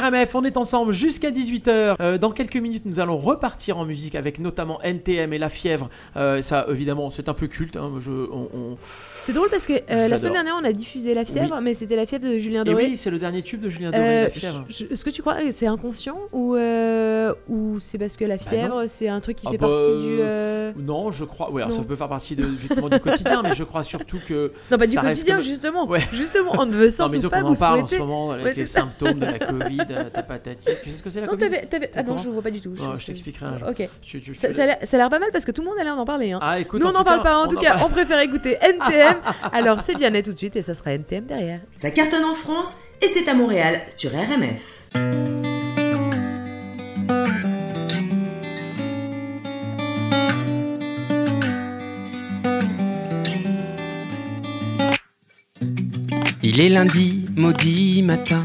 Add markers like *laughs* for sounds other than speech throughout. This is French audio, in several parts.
RMF, on est ensemble jusqu'à 18h. Euh, dans quelques minutes, nous allons repartir en musique avec notamment NTM et La Fièvre. Euh, ça, évidemment, c'est un peu culte. hein, je, on- on- C'est drôle parce que euh, la semaine dernière, on a diffusé La Fièvre, mais c'était La Fièvre de Julien Et Doré. oui, c'est le dernier tube de Julien Doré, La Fièvre. Est-ce que tu crois que c'est inconscient ou, ou c'est parce que la fièvre, c'est un truc qui Ah fait bah, partie du. Non, je crois. Oui, alors ça non. peut faire partie de, du quotidien, mais je crois surtout que. *laughs* Non, pas du quotidien, comme- justement. Ouais. Justement, on ne veut Non, surtout mais disons pas vous en parle en ce moment avec Ouais, les symptômes de la *laughs* Covid, ta patati. Tu sais ce que c'est la Non, t'avais. Ah non, je vois pas du tout. Non, je t'expliquerai un jour. Ok. Tu- tu- Ça, tu- ça a l'air- ça a l'air pas mal parce que tout le monde a l'air d'en parler. Hein. Ah, écoute, Nous, on n'en parle pas. En tout cas, on préfère écouter NTM. *laughs* Alors, c'est bien net tout de suite et ça sera NTM derrière. Ça cartonne en France et c'est à Montréal sur RMF. Il est lundi, maudit matin.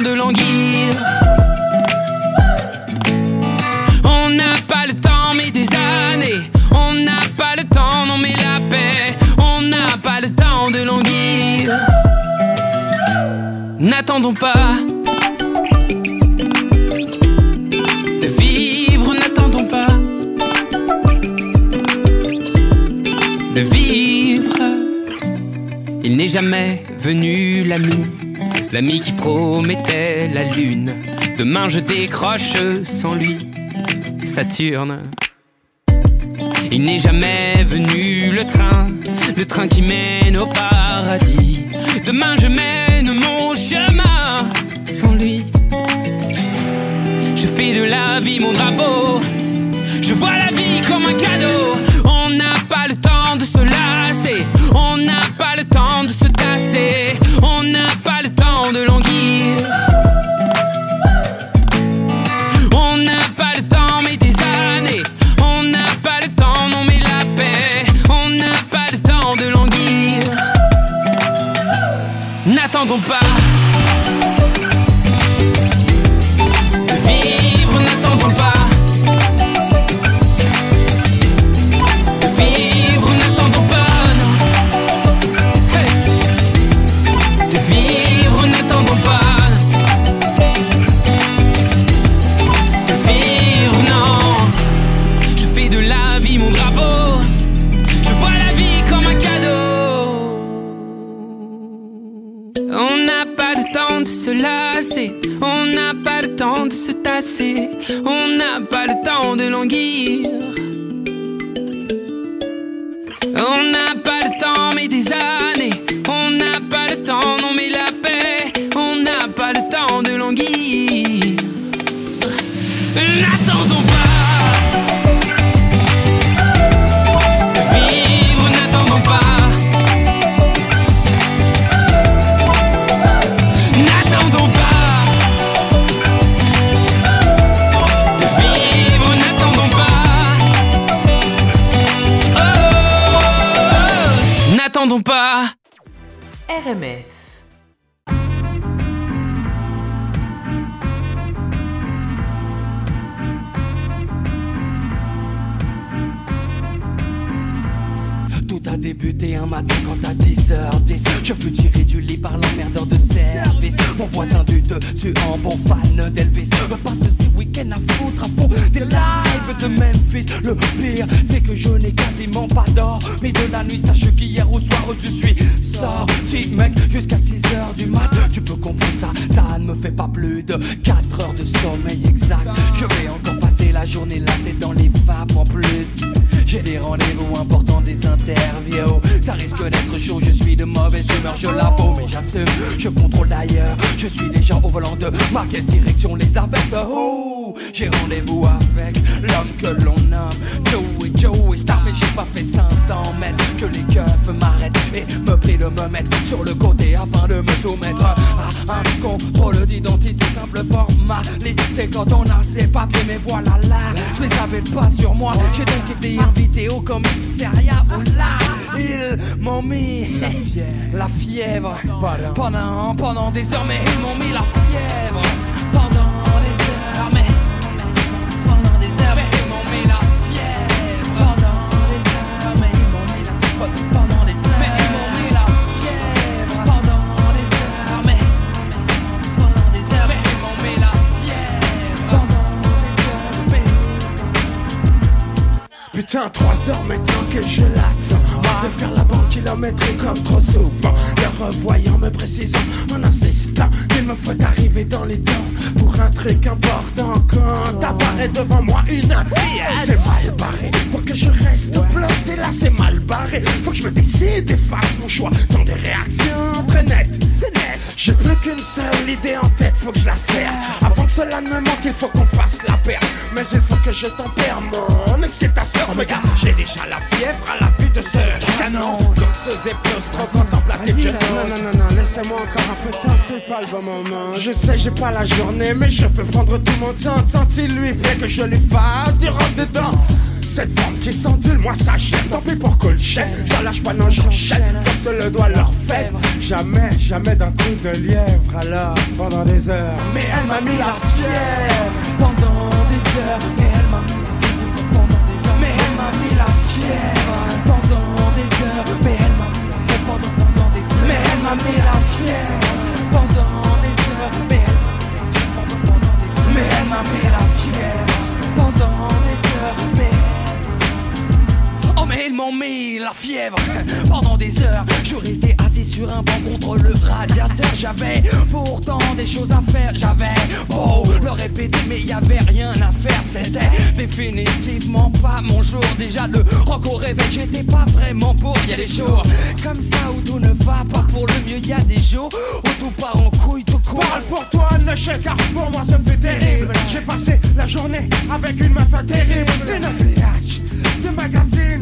de languir. On n'a pas le temps, mais des années. On n'a pas le temps, non, mais la paix. On n'a pas le temps de languir. N'attendons pas. De vivre, n'attendons pas. de vivre. Il n'est jamais venu l'ami, l'ami qui promettait la lune. Demain je décroche sans lui, Saturne. Il n'est jamais venu le train, le train qui mène au paradis. Demain je mène mon chemin sans lui. Je fais de la vie mon drapeau. Je vois la vie comme un cadeau. On n'a pas le temps de se lasser. On n'a pas le temps de se pendant, pendant des heures, mais ils m'ont mis la fièvre. Pendant des heures, mais pendant des heures, mais ils m'ont mis la fièvre. Pendant des heures, mais ils m'ont mis la fièvre. Pendant des heures, mais ils m'ont mis la fièvre. Pendant des heures, mais pendant des heures, mais ils m'ont mis la fièvre. Pendant des heures, mais Putain, trois heures maintenant que je l'attends De faire la banque kilométrique comme trop souvent. Le revoyant me précisant en insistant Qu'il me faut arriver dans les temps Pour un truc important. Quand apparaît devant moi une C'est mal barré. Pour que je reste bloqué là c'est mal barré. Faut que je me décide et fasse mon choix Dans des réactions très nettes C'est net J'ai plus qu'une seule idée en tête Faut que je la serre. Avant que cela ne me manque il faut qu'on fasse la paire. Mais il faut que je tempère mon excitation. Mais gars, j'ai déjà la fièvre à la vue de ce canon. Donc ce zéplos trop contemplatif Vas-y, que là. non, non, non, non, laissez-moi encore un peu de temps, c'est pas le bon moment. Je sais, j'ai pas la journée, mais je peux prendre tout mon temps. Tant il lui plaît que je lui fasse du rentre dedans cette forme qui s'endule, moi ça gêne Tant pis pour Colchette, j'en lâche pas, non j'enchaîne. Comme se le doit leur fête Jamais, jamais d'un coup de lièvre. Alors, pendant des heures. Mais elle m'a mis la fièvre. Pendant des heures, mais elle m'a mis la fièvre. Pendant des heures, mais elle m'a mis la fièvre. Pendant des heures, mais elle m'a mis la fièvre. Pendant, pendant des heures, mais elle m'a mis la fièvre. Pendant des heures, mais elle m'a mis la fièvre. Pendant, pendant des heures, mais elle m'a mis la fièvre. Pendant des heures, mais ils m'ont mis la fièvre. Pendant des heures Je resté assis sur un banc contre le radiateur. J'avais pourtant des choses à faire. J'avais beau le répéter mais y avait rien à faire. C'était définitivement pas mon jour. Déjà le rock au réveil j'étais pas vraiment pour. Y a des jours comme ça où tout ne va pas pour le mieux. Y a des jours où tout part en couille tout court. Parle pour toi, ne chèque, car pour moi ça fait terrible. J'ai passé la journée avec une meuf terrible. Une biatch de magazine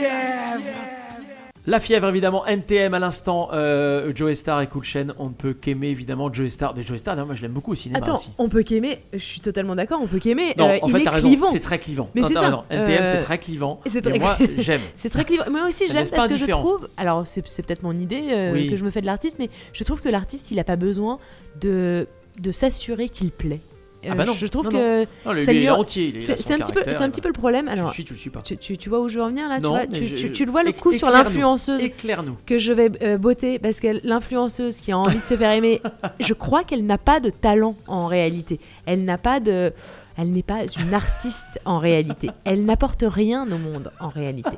fièvre la fièvre évidemment, NTM à l'instant, euh, Joe Star et Cool Chain. On ne peut qu'aimer, évidemment, Joe Star. Mais Joe Star, moi, je l'aime beaucoup au cinéma Attends, aussi. on peut qu'aimer, je suis totalement d'accord, on peut qu'aimer. Non, euh, en il fait, t'as raison, c'est très clivant. Mais c'est ça. NTM, c'est Euh, très clivant. c'est Et très- moi, *laughs* j'aime. C'est très clivant. Moi aussi, j'aime parce que je trouve. Alors, c'est peut-être mon idée euh, Oui. que je me fais de l'artiste, mais je trouve que l'artiste, il n'a pas besoin de, de s'assurer qu'il plaît. Ah bah non, je trouve non, que Non, ça il est entier. c'est un petit peu, c'est un petit peu le problème. Tu le Alors, suis, tu le suis pas. tu, tu- tu vois où je veux en venir là tu, vois, tu, je- tu- tu le vois le coup sur l'influenceuse Éclaire-nous. que je vais euh, botter parce que l'influenceuse qui a envie de se faire aimer, *laughs* je crois qu'elle n'a pas de talent en réalité. Elle n'a pas de, elle n'est pas une artiste en réalité. Elle n'apporte rien au monde en réalité.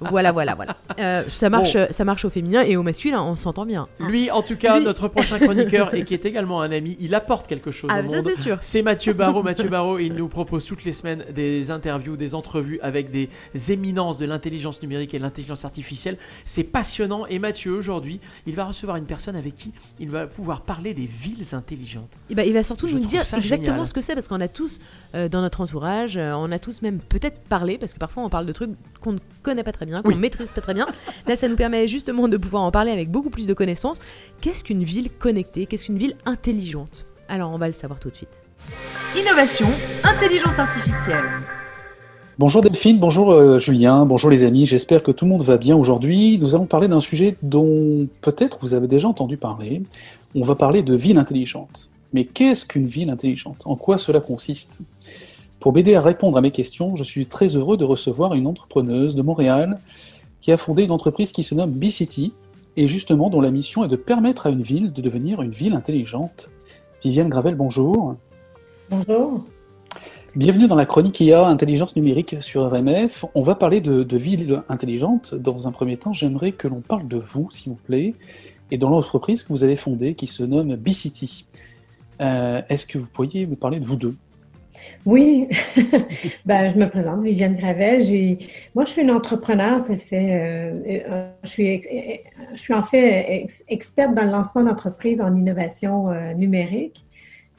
Voilà, voilà, voilà. Euh, ça marche, ça marche au féminin et au masculin, on s'entend bien. Lui, en tout cas, Lui- notre prochain chroniqueur et qui est également un ami, il apporte quelque chose Ah, au ça monde. c'est sûr. C'est Mathieu Barraud. *laughs* Mathieu Barraud, il nous propose toutes les semaines des interviews, des entrevues avec des éminences de l'intelligence numérique et de l'intelligence artificielle. C'est passionnant. Et Mathieu, aujourd'hui, il va recevoir une personne avec qui il va pouvoir parler des villes intelligentes. Eh ben, il va surtout Je nous dire exactement génial. ce que c'est parce qu'on a tous euh, dans notre entourage, euh, on a tous même peut-être parlé parce que parfois on parle de trucs qu'on ne connaît pas très bien, qu'on Oui. ne maîtrise pas très bien. Là, ça nous permet justement de pouvoir en parler avec beaucoup plus de connaissances. Qu'est-ce qu'une ville connectée? Qu'est-ce qu'une ville intelligente? Alors, on va le savoir tout de suite. Innovation, intelligence artificielle. Bonjour Delphine, bonjour euh, Julien, bonjour les amis, j'espère que tout le monde va bien aujourd'hui. Nous allons parler d'un sujet dont peut-être vous avez déjà entendu parler. On va parler de ville intelligente. Mais qu'est-ce qu'une ville intelligente? En quoi cela consiste? Pour m'aider à répondre à mes questions, je suis très heureux de recevoir une entrepreneuse de Montréal qui a fondé une entreprise qui se nomme B-City et justement dont la mission est de permettre à une ville de devenir une ville intelligente. Viviane Gravel, bonjour. Bonjour. Bienvenue dans la chronique IA Intelligence numérique sur RMF. On va parler de, de ville intelligente. Dans un premier temps, j'aimerais que l'on parle de vous, s'il vous plaît, et de l'entreprise que vous avez fondée qui se nomme B-City. Euh, Est-ce que vous pourriez me parler de vous deux? Oui, *laughs* ben, je me présente, Viviane Gravel. Moi, je suis une entrepreneur. Ça fait, euh, euh, je, suis, je suis en fait experte dans le lancement d'entreprises en innovation euh, numérique.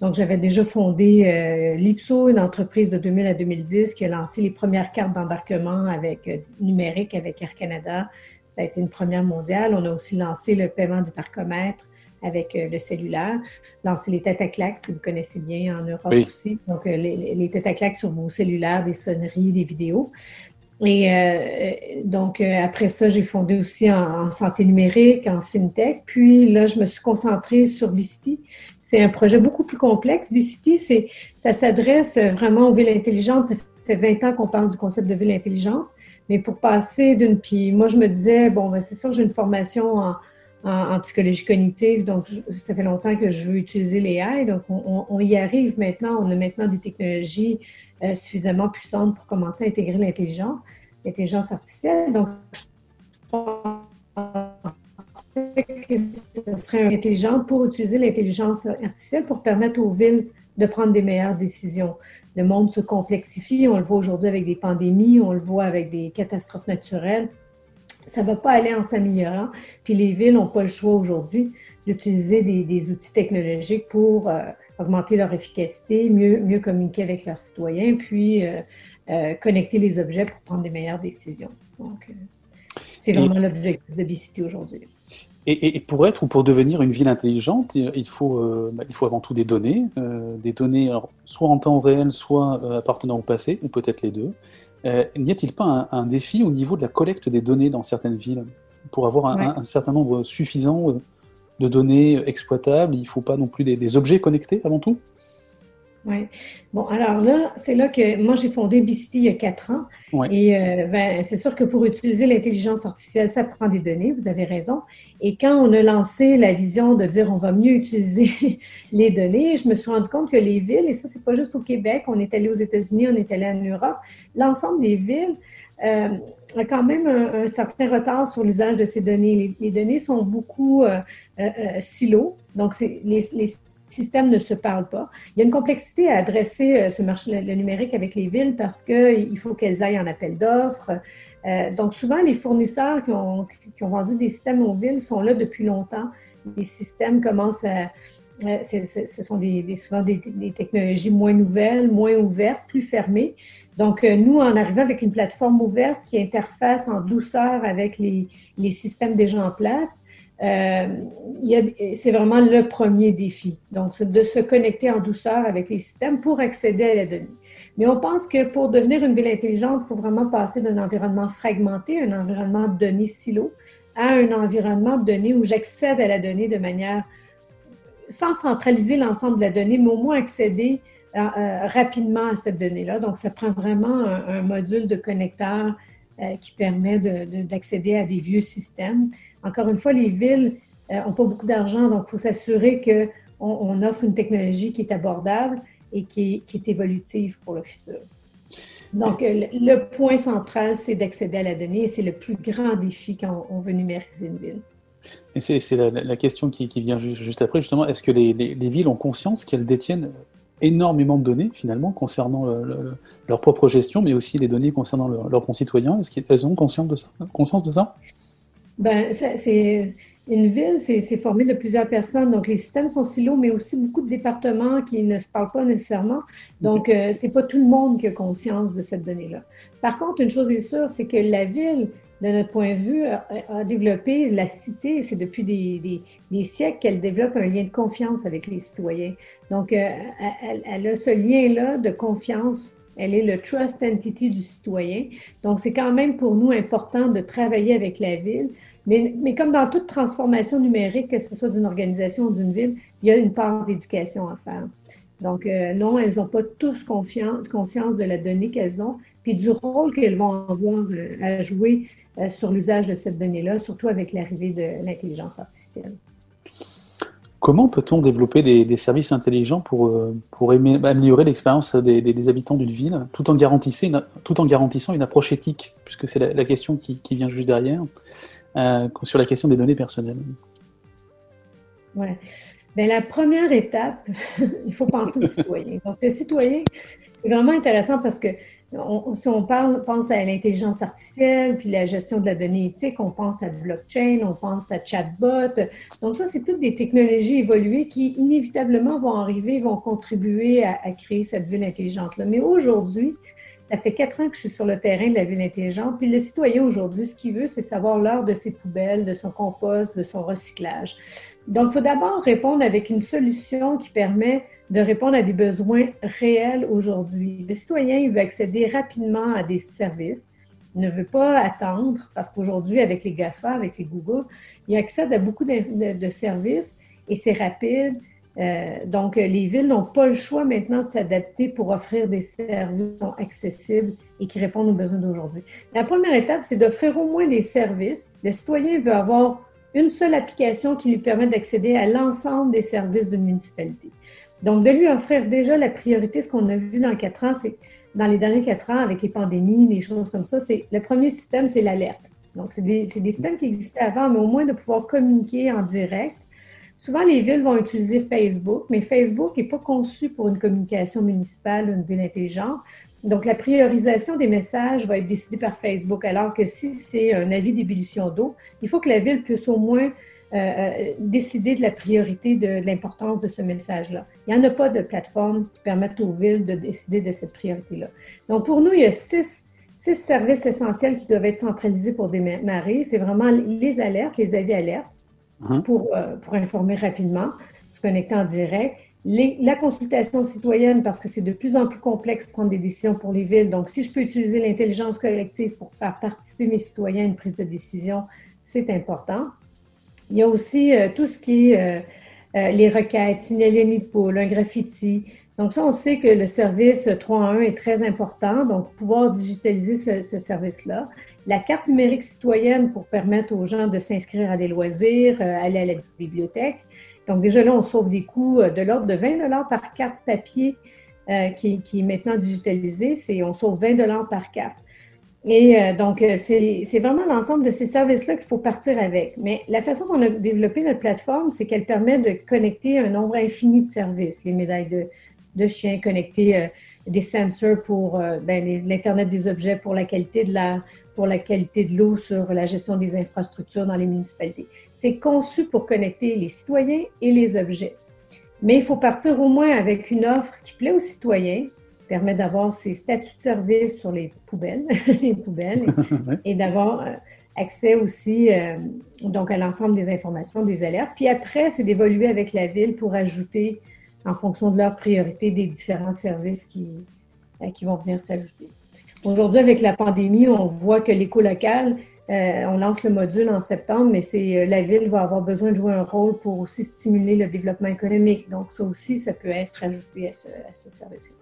Donc, j'avais déjà fondé euh, l'IPSO, une entreprise de 2000 à 2010 qui a lancé les premières cartes d'embarquement avec euh, numérique avec Air Canada. Ça a été une première mondiale. On a aussi lancé le paiement du parcomètre avec euh, le cellulaire, lancé les têtes à claques, si vous connaissez bien en Europe Oui. aussi. Donc, euh, les, les- les têtes à claques sur vos cellulaires, des sonneries, des vidéos. Et euh, donc, euh, après ça, j'ai fondé aussi en, en santé numérique, en FinTech. Puis là, je me suis concentrée sur Vicity. C'est un projet beaucoup plus complexe. Vicity, c'est, ça s'adresse vraiment aux villes intelligentes. Ça fait 20 ans qu'on parle du concept de ville intelligente. Mais pour passer d'une... Puis moi, je me disais, bon, ben, c'est sûr, j'ai une formation en, en, psychologie cognitive, donc ça fait longtemps que je veux utiliser les AI. Donc, on, on- on y arrive maintenant. On a maintenant des technologies euh, suffisamment puissantes pour commencer à intégrer l'intelligence, l'intelligence artificielle. Donc, je pensais que ce serait intelligent pour utiliser l'intelligence artificielle pour permettre aux villes de prendre des meilleures décisions. Le monde se complexifie, on le voit aujourd'hui avec des pandémies, on le voit avec des catastrophes naturelles. Ça ne va pas aller en s'améliorant. Puis les villes n'ont pas le choix aujourd'hui d'utiliser des, des outils technologiques pour euh, augmenter leur efficacité, mieux, mieux communiquer avec leurs citoyens, puis euh, euh, connecter les objets pour prendre des meilleures décisions. Donc, c'est vraiment l'objectif de Bicity aujourd'hui. Et, pour être ou pour devenir une ville intelligente, il faut, euh, bah, il faut avant tout des données, euh, des données alors, soit en temps réel, soit euh, appartenant au passé, ou peut-être les deux. Euh, N'y a-t-il pas un, un défi au niveau de la collecte des données dans certaines villes Pour avoir un, Ouais. un- un certain nombre suffisant de données exploitables, il ne faut pas non plus des, des objets connectés avant tout? Oui. Bon, alors là, c'est là que moi, j'ai fondé Bicity il y a quatre ans. Ouais. Et euh, ben, c'est sûr que pour utiliser l'intelligence artificielle, ça prend des données, vous avez raison. Et quand on a lancé la vision de dire on va mieux utiliser *laughs* les données, je me suis rendu compte que les villes, et ça, c'est pas juste au Québec, on est allé aux États-Unis, on est allé en Europe, l'ensemble des villes euh, a quand même un, un certain retard sur l'usage de ces données. Les, les données sont beaucoup euh, euh, silos, donc les, les systèmes ne se parlent pas. Il y a une complexité à adresser euh, ce marché le, numérique avec les villes parce qu'il faut qu'elles aillent en appel d'offres. Euh, donc, souvent, les fournisseurs qui ont, qui ont vendu des systèmes aux villes sont là depuis longtemps. Les systèmes commencent à. euh, ce sont des, souvent des, technologies moins nouvelles, moins ouvertes, plus fermées. Donc, nous, en arrivant avec une plateforme ouverte qui interface en douceur avec les, les systèmes déjà en place, c'est vraiment le premier défi. Donc, de se connecter en douceur avec les systèmes pour accéder à la donnée. Mais on pense que pour devenir une ville intelligente, il faut vraiment passer d'un environnement fragmenté, un environnement de données silo, à un environnement de données où j'accède à la donnée de manière sans centraliser l'ensemble de la donnée, mais au moins accéder euh, euh, rapidement à cette donnée-là. Donc, ça prend vraiment un module de connecteur euh, qui permet de- de- d'accéder à des vieux systèmes. Encore une fois, les villes n'ont pas beaucoup d'argent, donc il faut s'assurer qu'on on offre une technologie qui est abordable et qui est, évolutive pour le futur. Donc, euh, le, point central, c'est d'accéder à la donnée et c'est le plus grand défi quand on, veut numériser une ville. Et c'est la, question qui, vient ju- juste après, justement. Est-ce que les villes ont conscience qu'elles détiennent énormément de données, finalement, concernant le- le- leur propre gestion, mais aussi les données concernant le- leurs concitoyens Est-ce qu'elles ont conscience de ça, conscience de ça? Ben, c'est une ville, c'est c'est formé de plusieurs personnes. Donc, les systèmes sont silos, mais aussi beaucoup de départements qui ne se parlent pas nécessairement. Donc, euh, c'est pas tout le monde qui a conscience de cette donnée-là. Par contre, une chose est sûre, c'est que la ville, de notre point de vue, a, développé la cité. C'est depuis des, des- des siècles qu'elle développe un lien de confiance avec les citoyens. Donc, euh, elle, elle a ce lien-là de confiance. Elle est le trust entity du citoyen. Donc, c'est quand même pour nous important de travailler avec la ville. Mais, mais comme dans toute transformation numérique, que ce soit d'une organisation ou d'une ville, il y a une part d'éducation à faire. Donc, euh, non, elles n'ont pas tous conscience de la donnée qu'elles ont, puis du rôle qu'elles vont avoir euh, à jouer sur l'usage de cette donnée-là, surtout avec l'arrivée de l'intelligence artificielle. Comment peut-on développer des, services intelligents pour, euh, pour améliorer l'expérience des, habitants d'une ville tout en, garantissant une, tout en garantissant une approche éthique, puisque c'est la, question qui, vient juste derrière, euh, sur la question des données personnelles? Ouais. Bien, la première étape, *laughs* il faut penser au citoyen. Donc, le citoyen, c'est vraiment intéressant parce que si on parle, pense à l'intelligence artificielle, puis la gestion de la donnée éthique, on pense à blockchain, on pense à chatbot. Donc ça, c'est toutes des technologies évoluées qui inévitablement vont arriver, vont contribuer à, à créer cette ville intelligente-là. Mais aujourd'hui, ça fait quatre ans que je suis sur le terrain de la ville intelligente. Puis le citoyen aujourd'hui, ce qu'il veut, c'est savoir l'heure de ses poubelles, de son compost, de son recyclage. Donc, il faut d'abord répondre avec une solution qui permet de répondre à des besoins réels aujourd'hui. Le citoyen, il veut accéder rapidement à des services. Il ne veut pas attendre parce qu'aujourd'hui, avec les GAFA, avec les Google, il accède à beaucoup de, services et c'est rapide euh, donc, les villes n'ont pas le choix maintenant de s'adapter pour offrir des services accessibles et qui répondent aux besoins d'aujourd'hui. La première étape, c'est d'offrir au moins des services. Le citoyen veut avoir une seule application qui lui permet d'accéder à l'ensemble des services d'une municipalité. Donc, de lui offrir déjà la priorité, ce qu'on a vu dans quatre ans, c'est dans les derniers quatre ans avec les pandémies, les choses comme ça, c'est le premier système, c'est l'alerte. Donc, c'est des, des systèmes qui existaient avant, mais au moins de pouvoir communiquer en direct Souvent, les villes vont utiliser Facebook, mais Facebook n'est pas conçu pour une communication municipale, une ville intelligente. Donc, la priorisation des messages va être décidée par Facebook, alors que si c'est un avis d'ébullition d'eau, il faut que la ville puisse au moins euh, euh, décider de la priorité, de, l'importance de ce message-là. Il n'y en a pas de plateforme qui permette aux villes de décider de cette priorité-là. Donc, pour nous, il y a six, six services essentiels qui doivent être centralisés pour démarrer. C'est vraiment les alertes, les avis alertes Hein? pour, euh, pour informer rapidement, se connecter en direct. la consultation citoyenne, parce que c'est de plus en plus complexe de prendre des décisions pour les villes. Donc, si je peux utiliser l'intelligence collective pour faire participer mes citoyens à une prise de décision, c'est important. Il y a aussi euh, tout ce qui est euh, les requêtes, signaler de poule, un graffiti. Donc, ça, on sait que le service 3 1 est très important. Donc, pouvoir digitaliser ce, ce service-là la carte numérique citoyenne pour permettre aux gens de s'inscrire à des loisirs, euh, aller à la bibliothèque. Donc déjà là, on sauve des coûts euh, de l'ordre de 20 par carte papier euh, qui, est maintenant digitalisée. C'est, on sauve 20 par carte. Et donc, c'est, vraiment l'ensemble de ces services-là qu'il faut partir avec. Mais la façon qu'on a développé notre plateforme, c'est qu'elle permet de connecter un nombre infini de services. Les médailles de, de chiens, connecter des sensors pour ben, l'Internet des objets, pour la qualité de l'air, pour la qualité de l'eau, sur la gestion des infrastructures dans les municipalités. C'est conçu pour connecter les citoyens et les objets. Mais il faut partir au moins avec une offre qui plaît aux citoyens, permet d'avoir ses statuts de service sur les poubelles, *laughs* les poubelles, *laughs* et, d'avoir euh, accès aussi euh, donc à l'ensemble des informations, des alertes. Puis après, c'est d'évoluer avec la ville pour ajouter, en fonction de leurs priorités, des différents services qui, euh, qui vont venir s'ajouter. Aujourd'hui, avec la pandémie, on voit que l'éco local, euh, on lance le module en septembre, mais c'est la ville va avoir besoin de jouer un rôle pour aussi stimuler le développement économique. Donc, ça aussi, ça peut être ajouté à ce, service-là.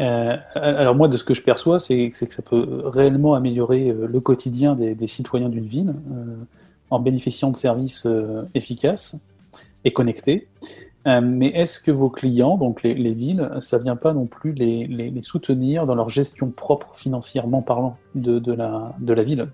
Euh, alors moi, de ce que je perçois, c'est que ça peut réellement améliorer le quotidien des, citoyens d'une ville en bénéficiant de services efficaces et connectés. Euh, mais est-ce que vos clients, donc les, villes, ça ne vient pas non plus les, soutenir dans leur gestion propre financièrement parlant de, la, de la ville?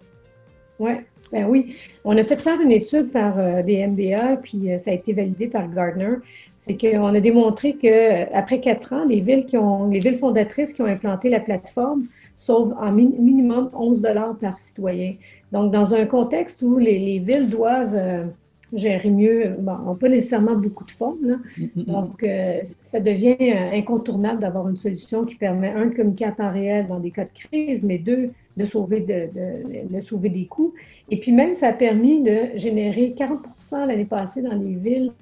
Ouais, ben oui. On a fait faire une étude par euh, des MBA, puis euh, ça a été validé par Gardner. C'est qu'on a démontré qu'après quatre ans, les villes, qui ont, les villes fondatrices qui ont implanté la plateforme sauvent en minimum 11 dollars par citoyen. Donc, dans un contexte où les, villes doivent gérer mieux, bon, pas nécessairement beaucoup de fonds. Là. Mm-hmm. Donc, euh, ça devient euh, incontournable d'avoir une solution qui permet, un, de communiquer en temps réel dans des cas de crise, mais deux, de sauver, de, de, sauver des coûts. Et puis même, ça a permis de générer 40 l'année passée dans les villes,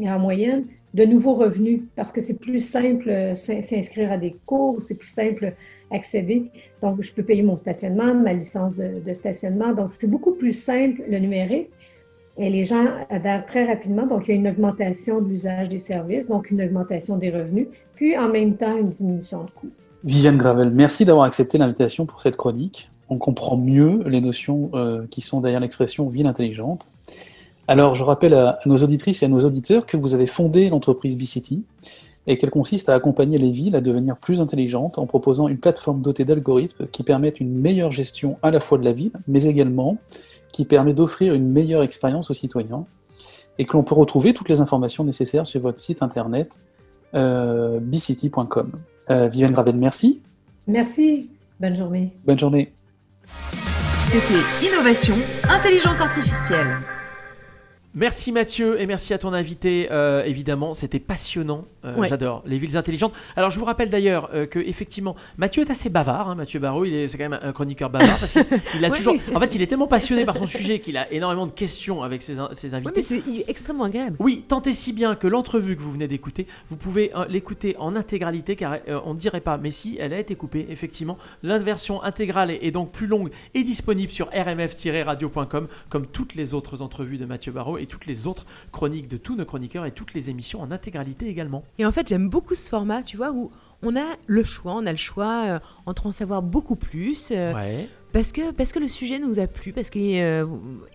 en moyenne, de nouveaux revenus, parce que c'est plus simple euh, s'inscrire à des cours, c'est plus simple accéder. Donc, je peux payer mon stationnement, ma licence de, de stationnement. Donc, c'est beaucoup plus simple le numérique. Et les gens adhèrent très rapidement, donc il y a une augmentation de l'usage des services, donc une augmentation des revenus, puis en même temps une diminution de coûts. Viviane Gravel, merci d'avoir accepté l'invitation pour cette chronique. On comprend mieux les notions euh, qui sont derrière l'expression ville intelligente. Alors, je rappelle à, nos auditrices et à nos auditeurs que vous avez fondé l'entreprise B-City et qu'elle consiste à accompagner les villes à devenir plus intelligentes en proposant une plateforme dotée d'algorithmes qui permettent une meilleure gestion à la fois de la ville, mais également qui permet d'offrir une meilleure expérience aux citoyens et que l'on peut retrouver toutes les informations nécessaires sur votre site internet euh, bcity.com. Euh, Viviane Gravel, merci. Merci. Bonne journée. Bonne journée. C'était Innovation, Intelligence Artificielle. Merci Mathieu et merci à ton invité. Euh, évidemment, c'était passionnant. Euh, Ouais. J'adore les villes intelligentes. Alors, je vous rappelle d'ailleurs euh, que effectivement, Mathieu est assez bavard. hein, Mathieu Barraud, il est c'est quand même un chroniqueur bavard parce qu'il *laughs* il a Ouais. toujours. En fait, il est tellement passionné par son sujet qu'il a énormément de questions avec ses, invités. mais c'est extrêmement agréable. Oui, tant et si bien que l'entrevue que vous venez d'écouter, vous pouvez euh, l'écouter en intégralité car on ne dirait pas, mais si, elle a été coupée, effectivement. La version intégrale est, est donc plus longue et disponible sur rmf-radio.com comme toutes les autres entrevues de Mathieu Barraud et toutes les autres chroniques de tous nos chroniqueurs et toutes les émissions en intégralité également. Et en fait, j'aime beaucoup ce format, tu vois, où on a le choix, on a le choix euh, entre en savoir beaucoup plus, euh, Ouais. parce, que, parce que le sujet nous a plu, parce qu'il euh,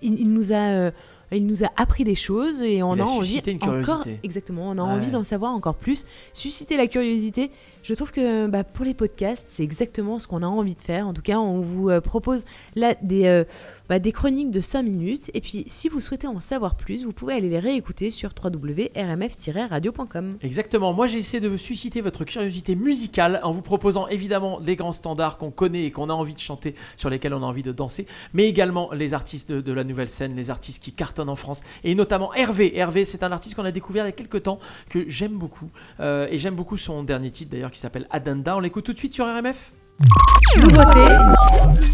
il, il nous a... il nous a appris des choses et on Il a, a envie une encore exactement on a Ouais. envie d'en savoir encore plus susciter la curiosité je trouve que bah, pour les podcasts c'est exactement ce qu'on a envie de faire en tout cas on vous propose là des euh, bah, des chroniques de 5 minutes et puis si vous souhaitez en savoir plus vous pouvez aller les réécouter sur www.rmf-radio.com Exactement. Moi, j'ai essayé de susciter votre curiosité musicale en vous proposant évidemment les grands standards qu'on connaît et qu'on a envie de chanter, sur lesquels on a envie de danser, mais également les artistes de, la nouvelle scène, les artistes qui cartonnent en France, et notamment Hervé. Hervé, c'est un artiste qu'on a découvert il y a quelques temps, que j'aime beaucoup. Euh, et j'aime beaucoup son dernier titre d'ailleurs qui s'appelle Adanda. On l'écoute tout de suite sur RMF Nouveauté,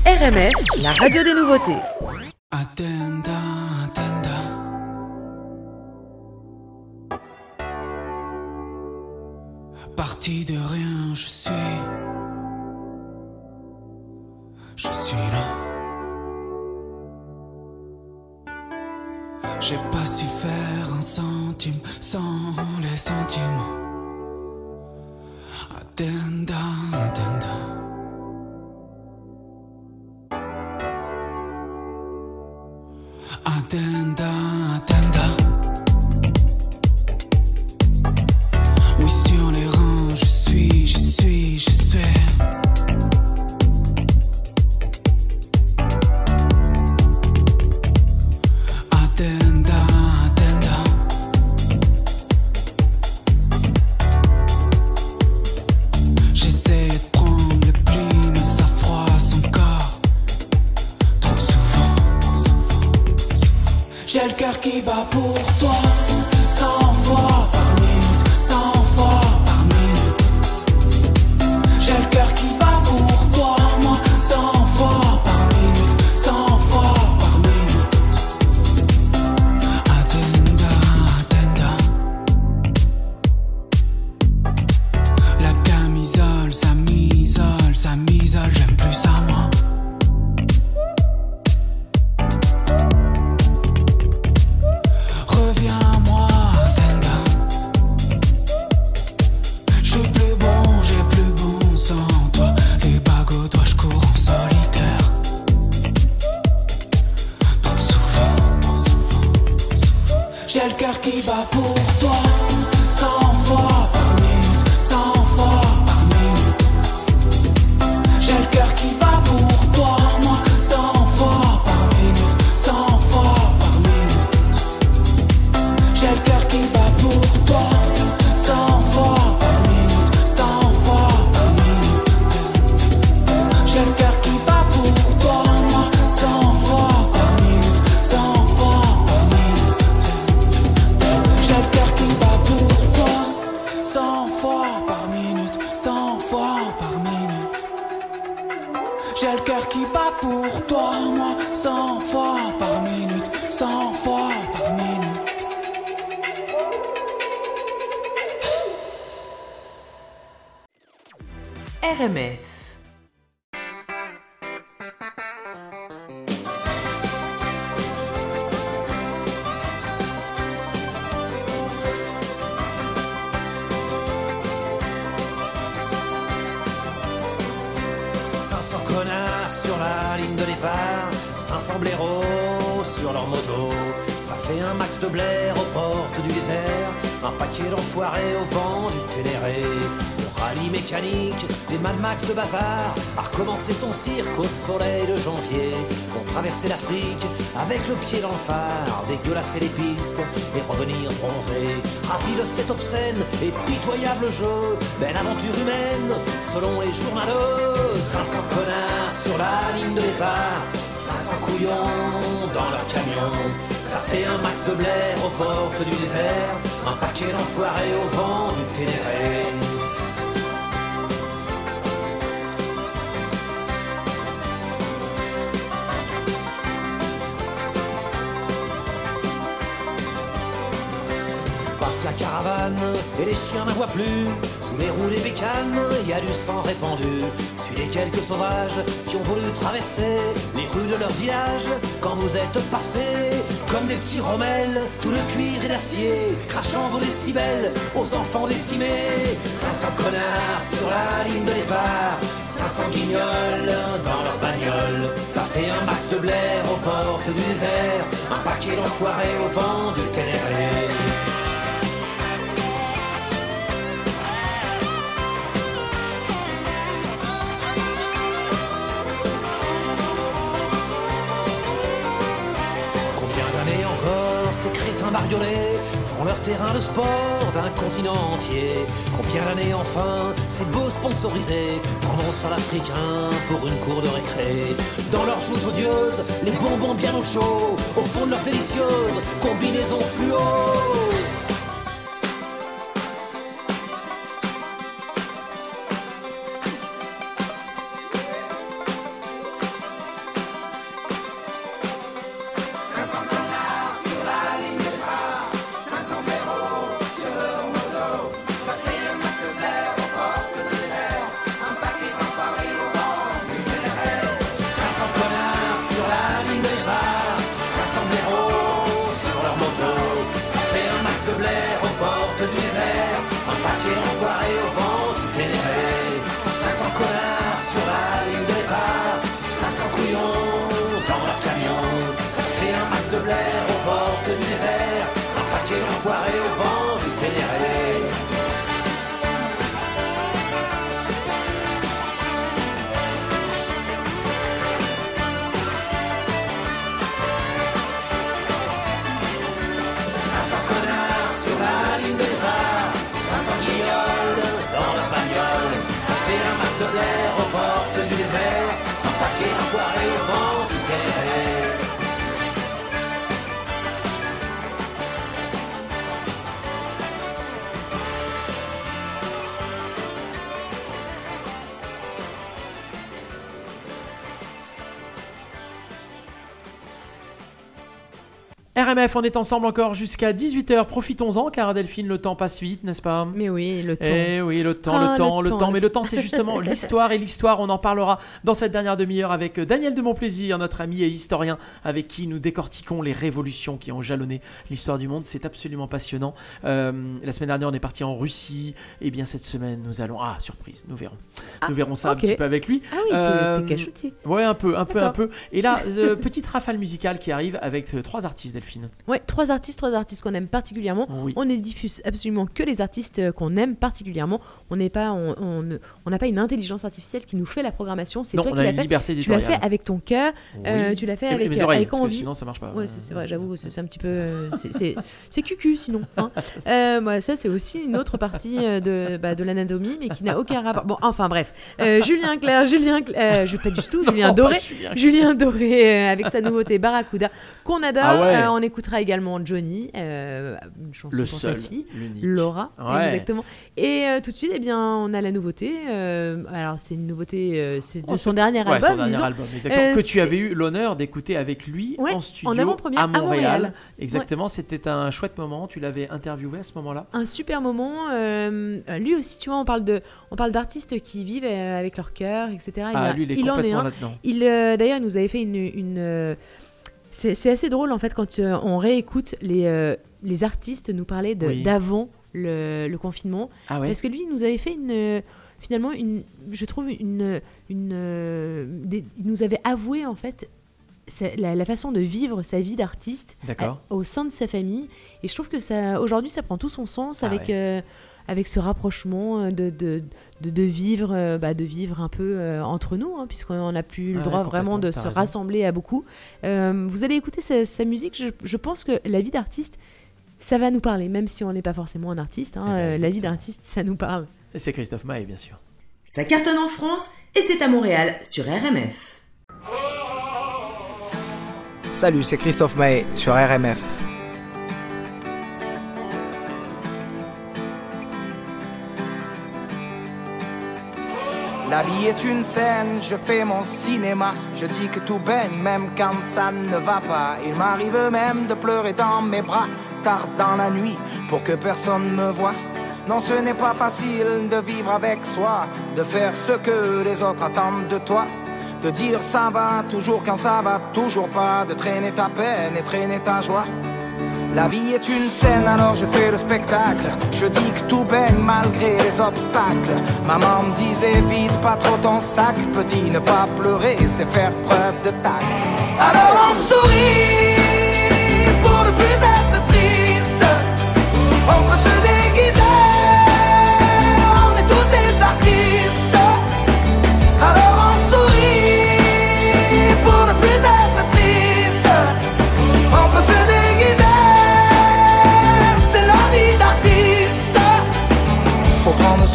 RMF, la radio des nouveautés. Attenda, attenda. Parti de rien, je suis. Je suis là. J'ai pas su faire un centime sans les sentiments. Attenda, attenda. Attenda, attenda. Oui, sur les reins, je suis, je suis, je suis. Pour toi, RMF. connards sur la ligne de départ, 500 blaireaux sur leur moto, ça fait un max de blaire aux portes du désert, un paquet d'enfoirés au vent du Ténéré. Rallye mécanique, des Mad Max de bazar, a recommencé son cirque au soleil de janvier. On traversait l'Afrique avec le pied dans le phare, dégueulasser les pistes et revenir bronzé. Ravi de cet obscène et pitoyable jeu, belle aventure humaine, selon les journaleux. 500 connards sur la ligne de départ, 500 couillons dans leur camion. Ça fait un max de blaire aux portes du désert, un paquet d'enfoirés au vent du Ténéré. Et les chiens n'en voient plus. Sous les roues des bécanes, il y a du sang répandu. Suis les quelques sauvages qui ont voulu traverser les rues de leur village quand vous êtes passés comme des petits rommels, tout le cuir et l'acier, crachant vos décibels aux enfants décimés. 500 connards sur la ligne de départ, 500 guignols dans leur bagnole. Ça fait un max de blaire aux portes du désert, un paquet d'enfoirés au vent du Ténéré. Bariolés font leur terrain de sport d'un continent entier. Combien d'années enfin ces beaux sponsorisés prendront ça l'africain pour une cour de récré. Dans leurs joutes odieuses, les bonbons bien au chaud Au fond de leur délicieuse combinaison fluo RMF, on est ensemble encore jusqu'à 18h. Profitons-en car Delphine, le temps passe vite, n'est-ce pas? Mais oui, le temps. Eh oui, le temps, Ah, le temps, le le temps. Mais le temps, c'est justement *laughs* l'histoire et l'histoire. On en parlera dans cette dernière demi-heure avec Daniel de Montplaisir, notre ami et historien, avec qui nous décortiquons les révolutions qui ont jalonné l'histoire du monde. C'est absolument passionnant. Euh, la semaine dernière, on est parti en Russie. Et bien cette semaine, nous allons. Ah, surprise, nous verrons. Ah, nous verrons ça un petit peu avec lui. Ah oui, t'es- Euh, t'es cachotier. Ouais, un peu, un peu, un peu. Et là, euh, petite rafale musicale qui arrive avec euh, trois artistes, Delphine. Ouais, trois artistes, trois artistes qu'on aime particulièrement. Oui. On ne diffuse absolument que les artistes euh, qu'on aime particulièrement. On n'est pas, on, on ne- on n'a pas une intelligence artificielle qui nous fait la programmation. C'est toi on qui l'as fait. liberté Tu l'as fait avec ton cœur. euh, tu l'as fait Et avec, mes euh, oreilles, avec envie. sinon ça marche pas. Ouais, c'est vrai, j'avoue, *laughs* c'est un petit peu. c'est- cucu sinon. hein. *laughs* Euh, ça, c'est aussi une autre partie de, bah, de l'anatomie, mais qui n'a aucun *laughs* rapport. Bon, enfin bref. Euh, Julien Clerc, Julien. Cl- euh, je pas du tout, Julien Doré. Julien. Doré avec sa nouveauté Barracuda qu'on adore. Ah ouais. On écoutera également Johnny, euh, une chanson Le pour seul, sa fille. Laura, Ouais. exactement. Et euh, tout de suite, eh bien, on a la nouveauté. euh, alors, c'est une nouveauté, c'est de Oh, son dernier Ouais, album, son dernier disons. album, exactement. Que tu avais eu l'honneur d'écouter avec lui Ouais, en studio à à Montréal. Exactement, c'était un chouette moment. Tu l'avais interviewé à ce moment-là? un super moment. lui aussi, tu vois, on parle de, on parle d'artistes qui vivent avec leur cœur, etc. Il, Ah, a- lui, il est il en est un. Il, d'ailleurs, il nous avait fait une. une, c'est, assez drôle en fait quand euh, on réécoute les, euh, les artistes nous parler Oui. d'avant le, le confinement. Ah ouais. Parce que lui, il nous avait fait une. Finalement, une, je trouve une. une euh, des- il nous avait avoué en fait la, la façon de vivre sa vie d'artiste au sein de sa famille. Et je trouve que ça, aujourd'hui, ça prend tout son sens Ah avec, ouais. Avec ce rapprochement euh, de, de, de, de vivre, euh, bah, de vivre un peu euh, entre nous, hein, puisqu'on n'a plus le Ouais, droit vraiment de se raison. rassembler à beaucoup. Euh, vous allez écouter sa, sa musique, je, je pense que la vie d'artiste, ça va nous parler, même si on n'est pas forcément un artiste. hein, Eh ben, la vie d'artiste, ça nous parle. Et c'est Christophe Maé, bien sûr. Ça cartonne en France et c'est à Montréal sur RMF. Salut, c'est Christophe Maé sur RMF. La vie est une scène, je fais mon cinéma. Je dis que tout baigne, même quand ça ne va pas. Il m'arrive même de pleurer dans mes bras, tard dans la nuit, pour que personne me voie. Non, ce n'est pas facile de vivre avec soi, de faire ce que les autres attendent de toi. De dire ça va toujours quand ça va toujours pas, de traîner ta peine et traîner ta joie. La vie est une scène, alors je fais le spectacle. Je dis que tout baigne malgré les obstacles. Maman me disait vide pas trop ton sac, petit, ne pas pleurer, c'est faire preuve de tact. Alors on sourit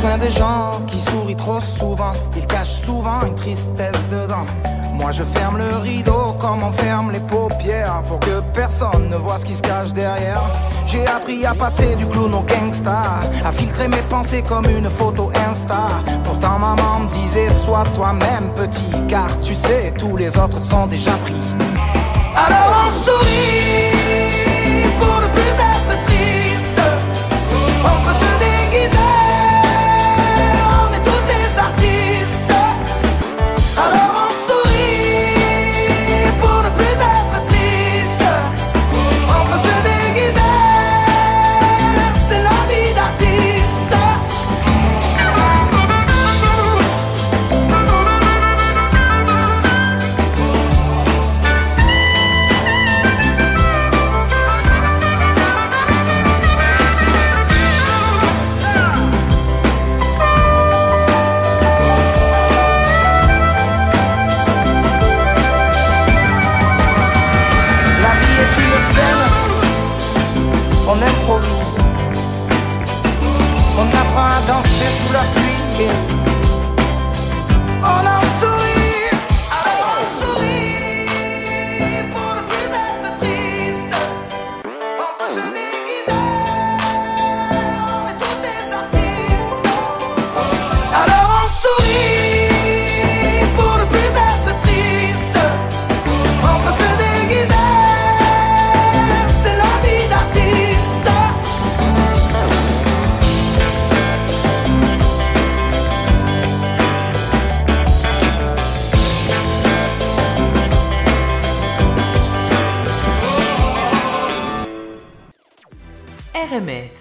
soin des gens qui sourient trop souvent. Ils cachent souvent une tristesse dedans. Moi je ferme le rideau comme on ferme les paupières pour que personne ne voit ce qui se cache derrière. J'ai appris à passer du clown au gangsta, à filtrer mes pensées comme une photo Insta. Pourtant maman me disait sois toi-même petit, car tu sais tous les autres sont déjà pris. Alors on sourit RMF.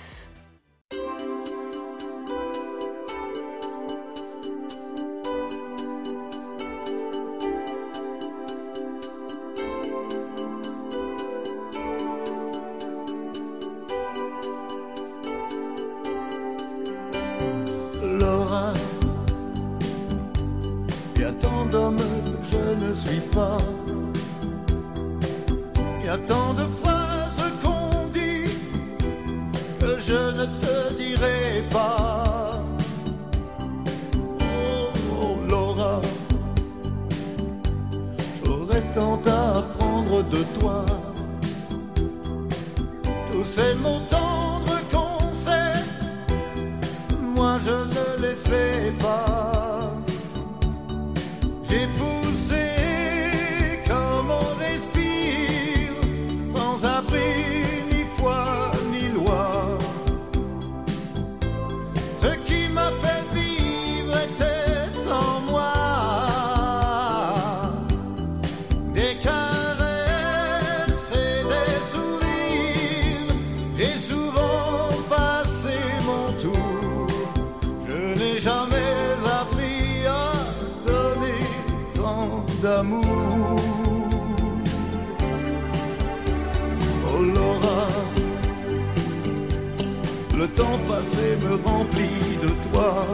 Le temps passé me remplit de toi.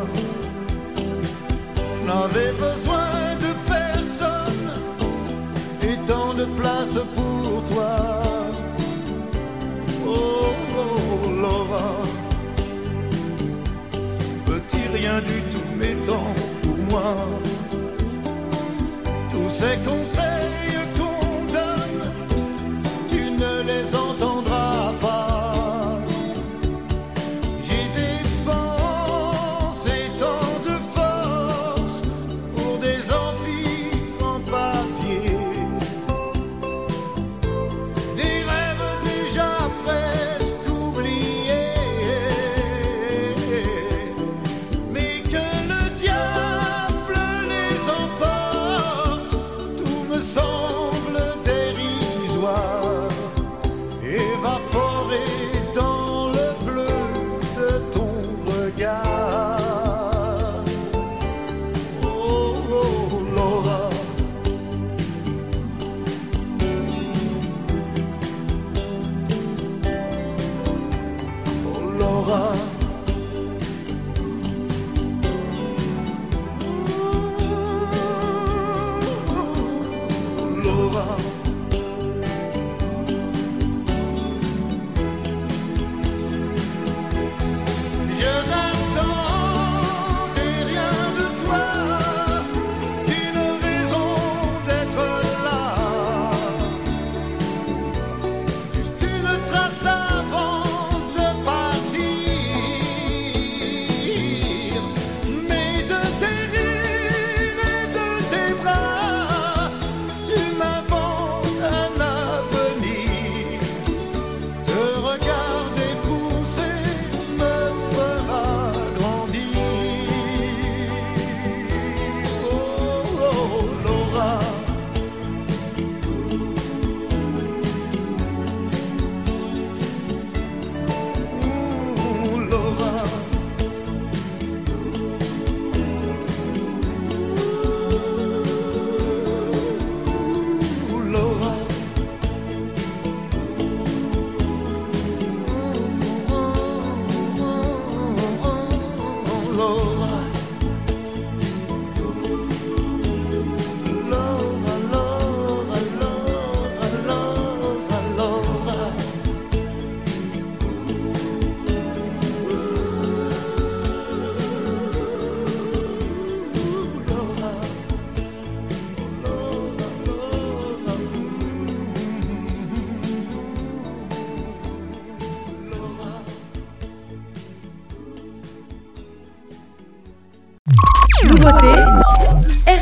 Je n'avais besoin de personne et tant de place pour toi. Oh, oh, Laura, petit rien du tout m'étant pour moi. Tous ces conseils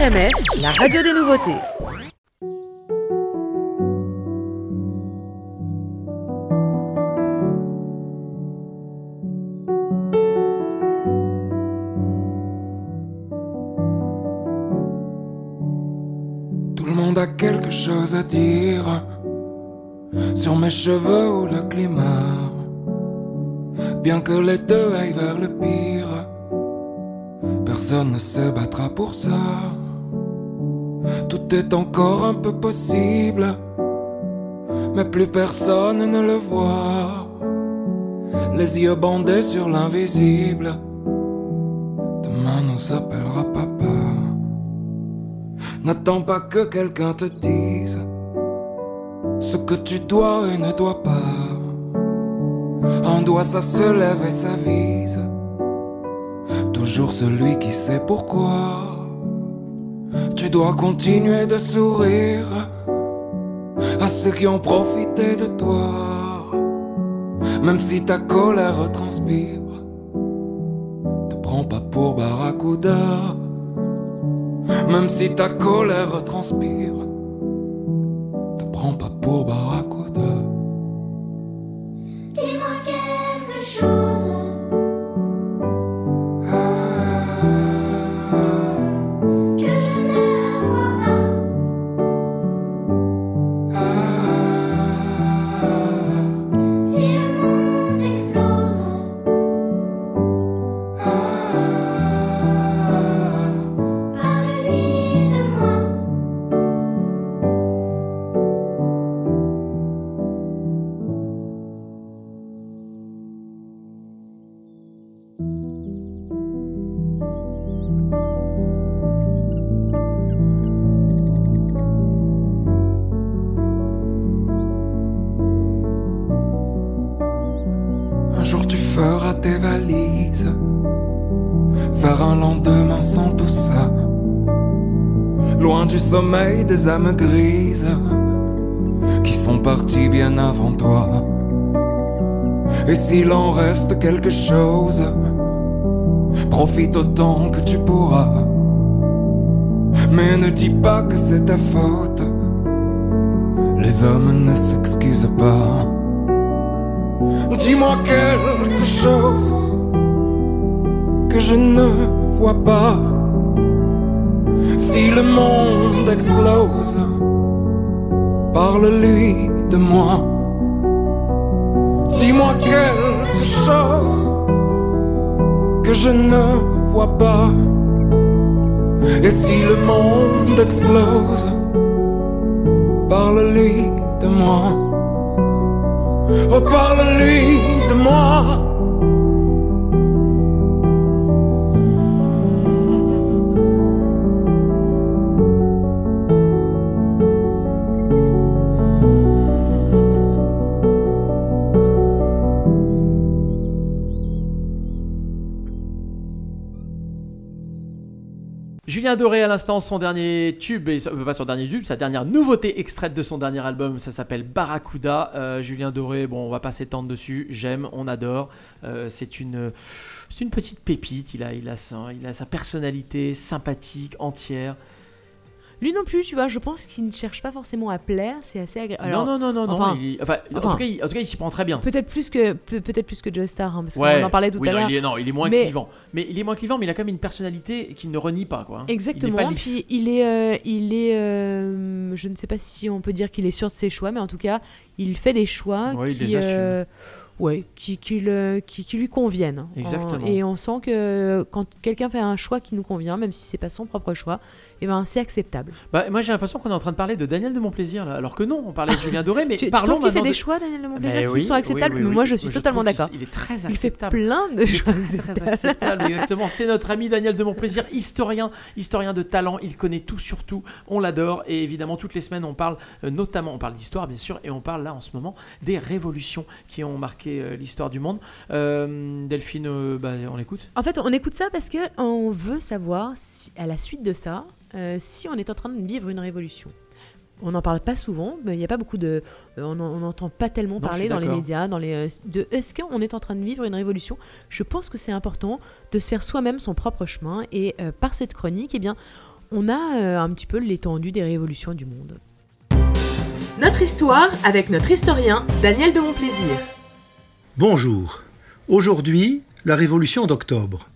La radio des nouveautés. Tout le monde a quelque chose à dire sur mes cheveux ou le climat. Bien que les deux aillent vers le pire, personne ne se battra pour ça. Tout est encore un peu possible, mais plus personne ne le voit. Les yeux bandés sur l'invisible, demain nous appellera papa. N'attends pas que quelqu'un te dise ce que tu dois et ne dois pas. Un doigt ça se lève et s'avise. Toujours celui qui sait pourquoi. Tu dois continuer de sourire à ceux qui ont profité de toi. Même si ta colère transpire, te prends pas pour Barracuda. Même si ta colère transpire, te prends pas pour Barracuda. Tes valises vers un lendemain sans tout ça. Loin du sommeil des âmes grises qui sont parties bien avant toi. Et s'il en reste quelque chose, profite autant que tu pourras. Mais ne dis pas que c'est ta faute. Les hommes ne s'excusent pas. Dis-moi quelque chose que je ne vois pas. Si le monde explose, parle-lui de moi. Dis-moi quelque chose que je ne vois pas. Et si le monde explose, parle-lui de moi. Oh, parle-lui de moi. Julien Doré à l'instant, son dernier tube, et euh, pas son dernier tube, sa dernière nouveauté extraite de son dernier album, ça s'appelle Barracuda. Euh, Julien Doré, bon, on va pas s'étendre dessus, j'aime, on adore. Euh, c'est une, petite pépite, il a, il a sa personnalité sympathique, entière. Lui non plus, tu vois, je pense qu'il ne cherche pas forcément à plaire, c'est assez agréable. non, non, non, non, enfin, non, il- enfin, en, tout cas, il, en tout cas, il s'y prend très bien. Peut-être plus que peut- peut-être plus que Joe Star, hein, parce Ouais, qu'on en parlait tout oui, à l'heure. non, il est moins Mais- clivant. Mais il est moins clivant, mais il a quand même une personnalité qui ne renie pas, quoi. hein. Il est Exactement. pas lisse. Puis il est, euh, il est, euh, je ne sais pas si on peut dire qu'il est sûr de ses choix, mais en tout cas, il fait des choix Ouais, qui, euh, ouais, qui, qui, le- qui, qui lui conviennent. Exactement. En- et on sent que quand quelqu'un fait un choix qui nous convient, même si c'est pas son propre choix, et ben c'est acceptable. Bah, moi, j'ai l'impression qu'on est en train de parler de Daniel de Montplaisir, là, alors que non, on parlait de Julien Doré, mais *laughs* tu, tu parlons trouves qu'il fait des de- choix, Daniel de Montplaisir, qui oui, sont acceptables, oui, oui, mais moi je suis totalement d'accord. Il est très Il fait acceptable. plein de choses très, très acceptables. acceptable, exactement. C'est notre ami Daniel de Montplaisir, historien, historien de talent. Il connaît tout sur tout. On l'adore. Et évidemment, toutes les semaines, on parle euh, notamment, on parle d'histoire, bien sûr, et on parle là en ce moment des révolutions qui ont marqué euh, l'histoire du monde. Euh, Delphine, bah, on l'écoute. En fait, on écoute ça parce que on veut savoir, si, à la suite de ça, euh, si on est en train de vivre une révolution. On n'en parle pas souvent, mais il n'y a pas beaucoup de. euh, on en- on n'entend pas tellement Non, parler dans les médias, dans les. euh, de est-ce qu'on est en train de vivre une révolution? Je pense que c'est important de se faire soi-même son propre chemin et euh, par cette chronique, eh bien, on a euh, un petit peu l'étendue des révolutions du monde. Notre histoire avec notre historien Daniel de Montplaisir. Bonjour. Aujourd'hui, la révolution d'octobre.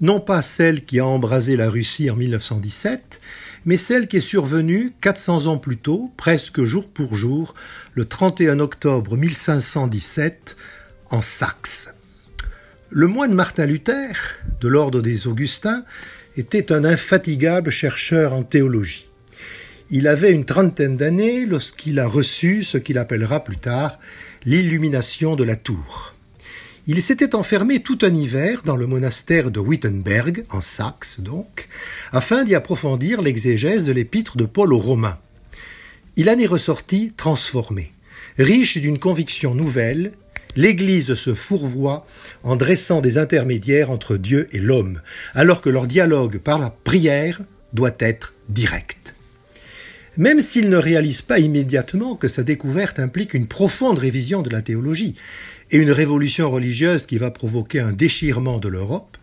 Non pas celle qui a embrasé la Russie en 1917, mais celle qui est survenue 400 ans plus tôt, presque jour pour jour, le 31 octobre 1517, en Saxe. Le moine Martin Luther, de l'ordre des Augustins, était un infatigable chercheur en théologie. Il avait une trentaine d'années lorsqu'il a reçu ce qu'il appellera plus tard l'illumination de la tour. Il s'était enfermé tout un hiver dans le monastère de Wittenberg, en Saxe donc, afin d'y approfondir l'exégèse de l'épître de Paul aux Romains. Il en est ressorti transformé. Riche d'une conviction nouvelle, l'Église se fourvoie en dressant des intermédiaires entre Dieu et l'homme, alors que leur dialogue par la prière doit être direct. Même s'il ne réalise pas immédiatement que sa découverte implique une profonde révision de la théologie et une révolution religieuse qui va provoquer un déchirement de l'Europe,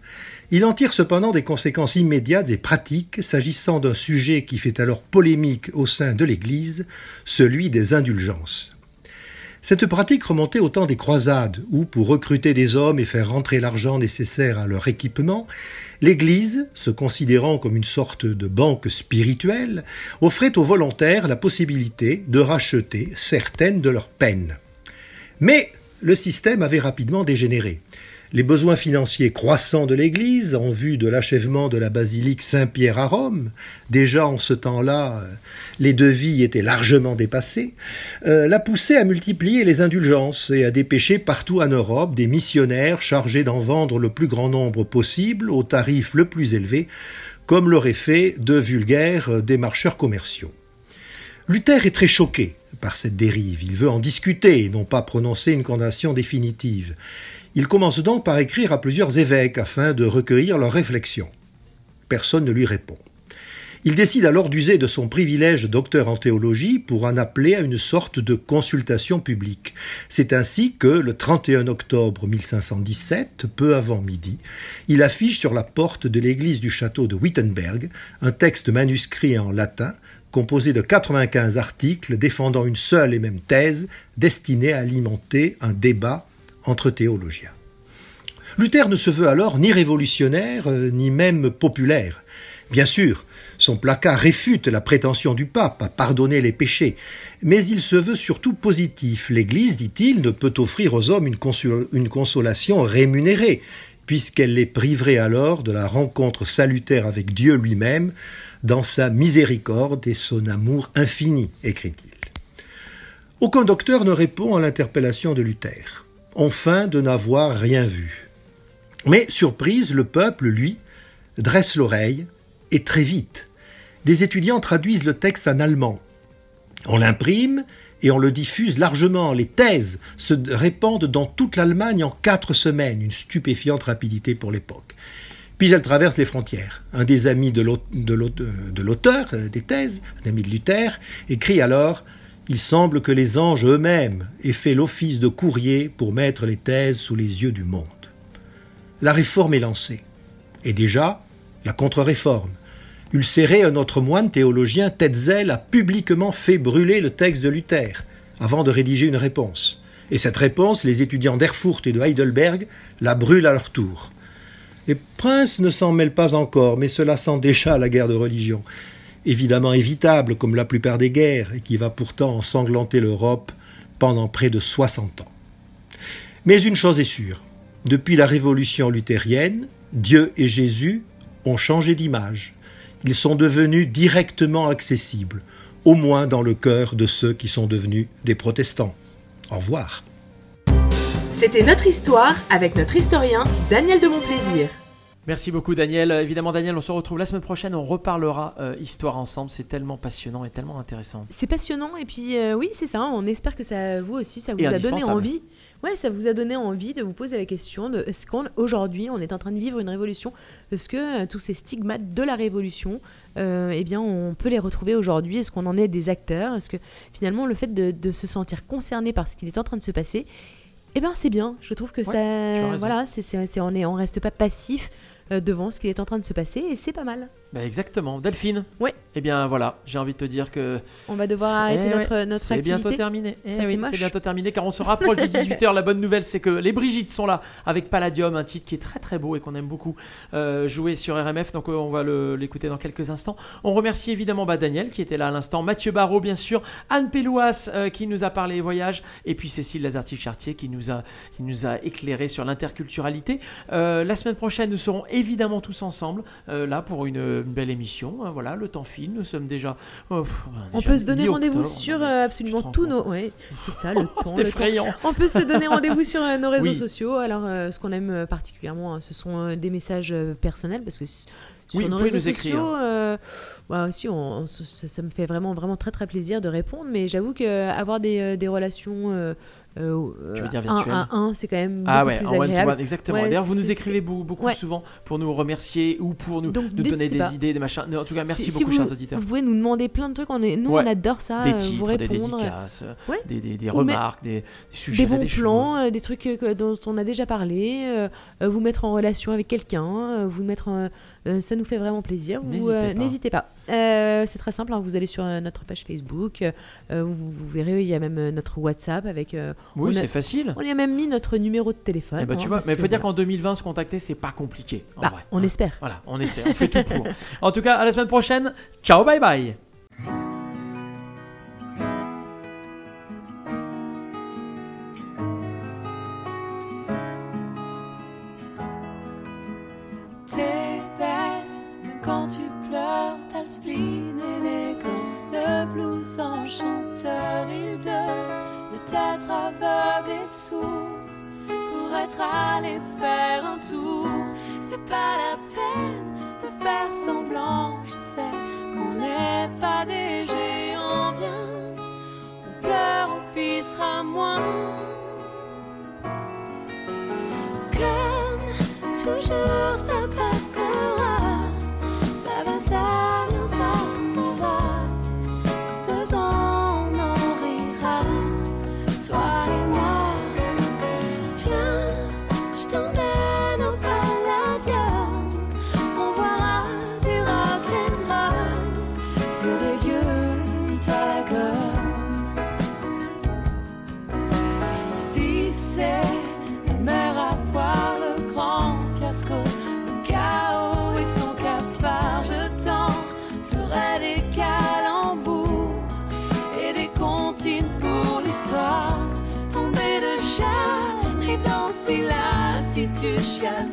il en tire cependant des conséquences immédiates et pratiques s'agissant d'un sujet qui fait alors polémique au sein de l'Église, celui des indulgences. Cette pratique remontait au temps des croisades, où, pour recruter des hommes et faire rentrer l'argent nécessaire à leur équipement, l'Église, se considérant comme une sorte de banque spirituelle, offrait aux volontaires la possibilité de racheter certaines de leurs peines. Mais le système avait rapidement dégénéré. Les besoins financiers croissants de l'Église, en vue de l'achèvement de la basilique Saint-Pierre à Rome, déjà en ce temps-là, euh, les devis étaient largement dépassés, euh, l'a poussé à multiplier les indulgences et à dépêcher partout en Europe des missionnaires chargés d'en vendre le plus grand nombre possible au tarif le plus élevé, comme l'auraient fait de vulgaires euh, démarcheurs commerciaux. Luther est très choqué par cette dérive. Il veut en discuter non pas prononcer une condamnation définitive. Il commence donc par écrire à plusieurs évêques afin de recueillir leurs réflexions. Personne ne lui répond. Il décide alors d'user de son privilège docteur en théologie pour en appeler à une sorte de consultation publique. C'est ainsi que, le 31 octobre 1517, peu avant midi, il affiche sur la porte de l'église du château de Wittenberg un texte manuscrit en latin composé de 95 articles défendant une seule et même thèse destinée à alimenter un débat entre théologiens. Luther ne se veut alors ni révolutionnaire, euh, ni même populaire. Bien sûr, son placard réfute la prétention du pape à pardonner les péchés, mais il se veut surtout positif. L'Église, dit-il, ne peut offrir aux hommes une, consol- une consolation rémunérée, puisqu'elle les priverait alors de la rencontre salutaire avec Dieu lui-même, dans sa miséricorde et son amour infini, écrit-il. Aucun docteur ne répond à l'interpellation de Luther. On feint de n'avoir rien vu. Mais, surprise, le peuple, lui, dresse l'oreille, et très vite. Des étudiants traduisent le texte en allemand. On l'imprime et on le diffuse largement. Les thèses se répandent dans toute l'Allemagne en quatre semaines, une stupéfiante rapidité pour l'époque. Puis elles traversent les frontières. Un des amis de l'auteur euh, des thèses, un ami de Luther, écrit alors Il semble que les anges eux-mêmes aient fait l'office de courrier pour mettre les thèses sous les yeux du monde. La réforme est lancée. Et déjà, la contre-réforme. Ulcéré, un autre moine théologien, Tetzel, a publiquement fait brûler le texte de Luther avant de rédiger une réponse. Et cette réponse, les étudiants d'Erfurt et de Heidelberg la brûlent à leur tour. Les princes ne s'en mêlent pas encore, mais cela sent déjà la guerre de religion, évidemment évitable comme la plupart des guerres, et qui va pourtant ensanglanter l'Europe pendant près de 60 ans. Mais une chose est sûre, depuis la révolution luthérienne, Dieu et Jésus ont changé d'image. Ils sont devenus directement accessibles, au moins dans le cœur de ceux qui sont devenus des protestants. Au revoir. C'était notre histoire avec notre historien Daniel de Montplaisir. Merci beaucoup Daniel. Euh, Évidemment Daniel, on se retrouve la semaine prochaine, on reparlera euh, histoire ensemble, c'est tellement passionnant et tellement intéressant. C'est passionnant et puis euh, oui c'est ça, on espère que ça vous aussi ça vous Et a donné envie. Ouais, ça vous a donné envie de vous poser la question de est-ce qu'aujourd'hui on est en train de vivre une révolution? Est-ce que euh, tous ces stigmates de la révolution, euh, eh bien on peut les retrouver aujourd'hui? Est-ce qu'on en est des acteurs? Est-ce que finalement le fait de, de se sentir concerné par ce qui est en train de se passer, eh ben c'est bien. Je trouve que ça, voilà, c'est- on est, on reste pas passif euh, devant ce qui est en train de se passer et c'est pas mal. Bah exactement. Delphine Ouais. Eh bien voilà, j'ai envie de te dire que... On va devoir arrêter notre, notre C'est bientôt terminé. Eh oui, c'est bientôt terminé car on se rapproche de 18h. La bonne nouvelle, c'est que les Brigitte sont là avec Palladium, un titre qui est très très beau et qu'on aime beaucoup euh, jouer sur RMF. Donc euh, on va l'écouter dans quelques instants. On remercie évidemment bah, Daniel qui était là à l'instant, Mathieu Barraud bien sûr, Anne Pélouas euh, qui nous a parlé voyage et puis Cécile Lazartique-Chartier qui nous a qui nous a éclairé sur l'interculturalité. La semaine prochaine, nous serons évidemment tous ensemble là pour une, une belle émission. Euh, Voilà, le temps file. Nous sommes déjà. oh, pff, On déjà peut se donner rendez-vous sur euh, absolument tous nos. Ouais, c'est ça, le *laughs* temps. c'est temps. effrayant. On peut se donner rendez-vous sur euh, nos réseaux Oui. sociaux. Alors, euh, ce qu'on aime particulièrement, hein, ce sont des messages personnels parce que sur Oui, nos réseaux sociaux, euh, bah, aussi, on, on- ça, ça me fait vraiment, vraiment très, très plaisir de répondre. Mais j'avoue que euh, avoir des, des relations. euh, euh, Tu veux dire un virtuelles à un, c'est quand même beaucoup Ah ouais, plus en one to agréable. one, exactement. Ouais, D'ailleurs, vous nous écrivez beaucoup, beaucoup Ouais. souvent pour nous remercier ou pour nous, Donc, nous donner des pas. idées, des machins. En tout cas, merci Si- si beaucoup, vous, chers auditeurs. Vous pouvez nous demander plein de trucs. On est, nous, on adore ça. Des euh, vous titres, des dédicaces, des, remarques, des, des sujets, des bons des plans, choses. euh, des trucs euh, dont on a déjà parlé, euh, euh, vous mettre en relation avec quelqu'un, euh, vous mettre, en- euh, ça nous fait vraiment plaisir. N'hésitez euh, pas. Euh, c'est très simple. hein, vous allez sur euh, notre page Facebook, euh, vous, vous verrez, il y a même notre WhatsApp avec. Oui, c'est facile. On y a même mis notre numéro de téléphone. Eh ben, hein, tu vois, parce mais il faut dire qu'en 2020, se contacter, c'est pas compliqué. En Bah, vrai. on espère. Voilà, on essaie, on fait tout pour. En tout cas, à la semaine prochaine. Ciao, bye bye. le spleen élégant, le blues en chanteur, il devait être aveugle et sourd pour être allé faire un tour. C'est pas la peine de faire semblant, je sais qu'on n'est pas des géants, bien on pleure, on pissera moins. Comme toujours, ça passera. to shine.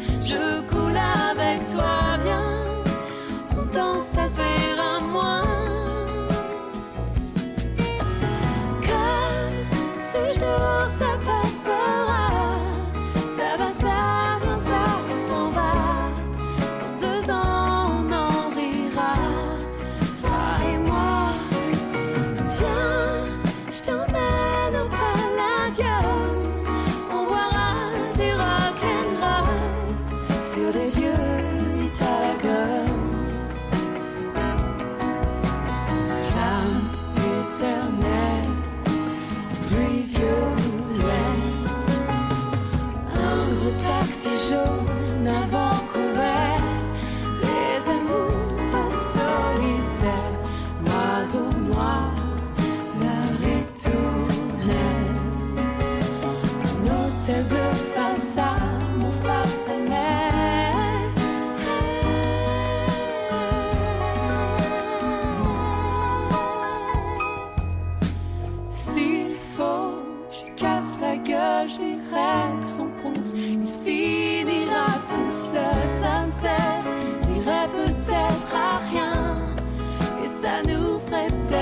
ça nous ferait peut-être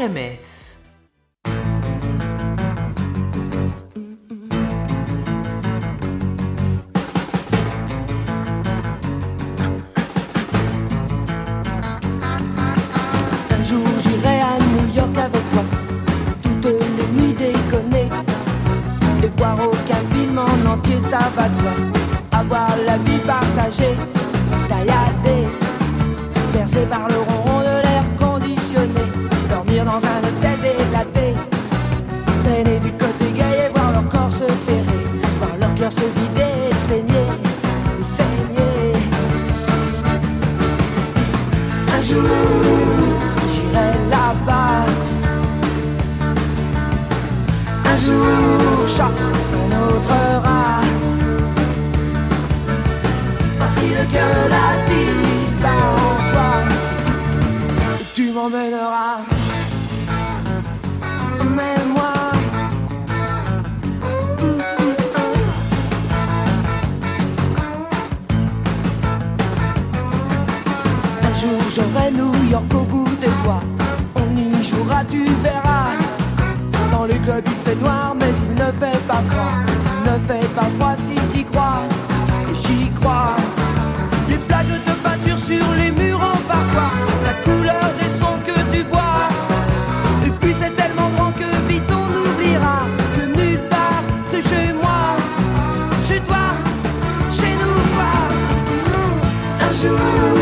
Un jour j'irai à New York avec toi, toutes les nuits déconner, et voir aucun film en entier, ça va de soi, avoir la vie partagée, tailladée, percée par le New York au bout des doigts. On y jouera, tu verras. Dans le club il fait noir, mais il ne fait pas froid. Ne fait pas froid si t'y crois, et j'y crois. Les flaques de peinture sur les murs en parfois, la couleur des sons que tu bois. Et puis c'est tellement grand que vite on oubliera que nulle part c'est chez moi, chez toi, chez nous, pas. Un jour.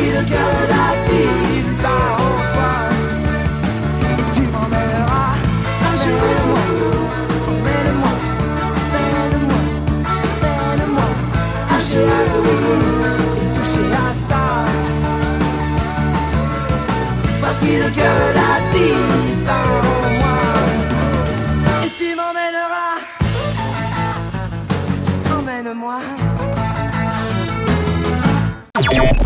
file que la vie part en toi. Et tu m'emmèneras un jour moi, moi, vers moi, moi. Un et touché à ça. Parce que le cœur la vie.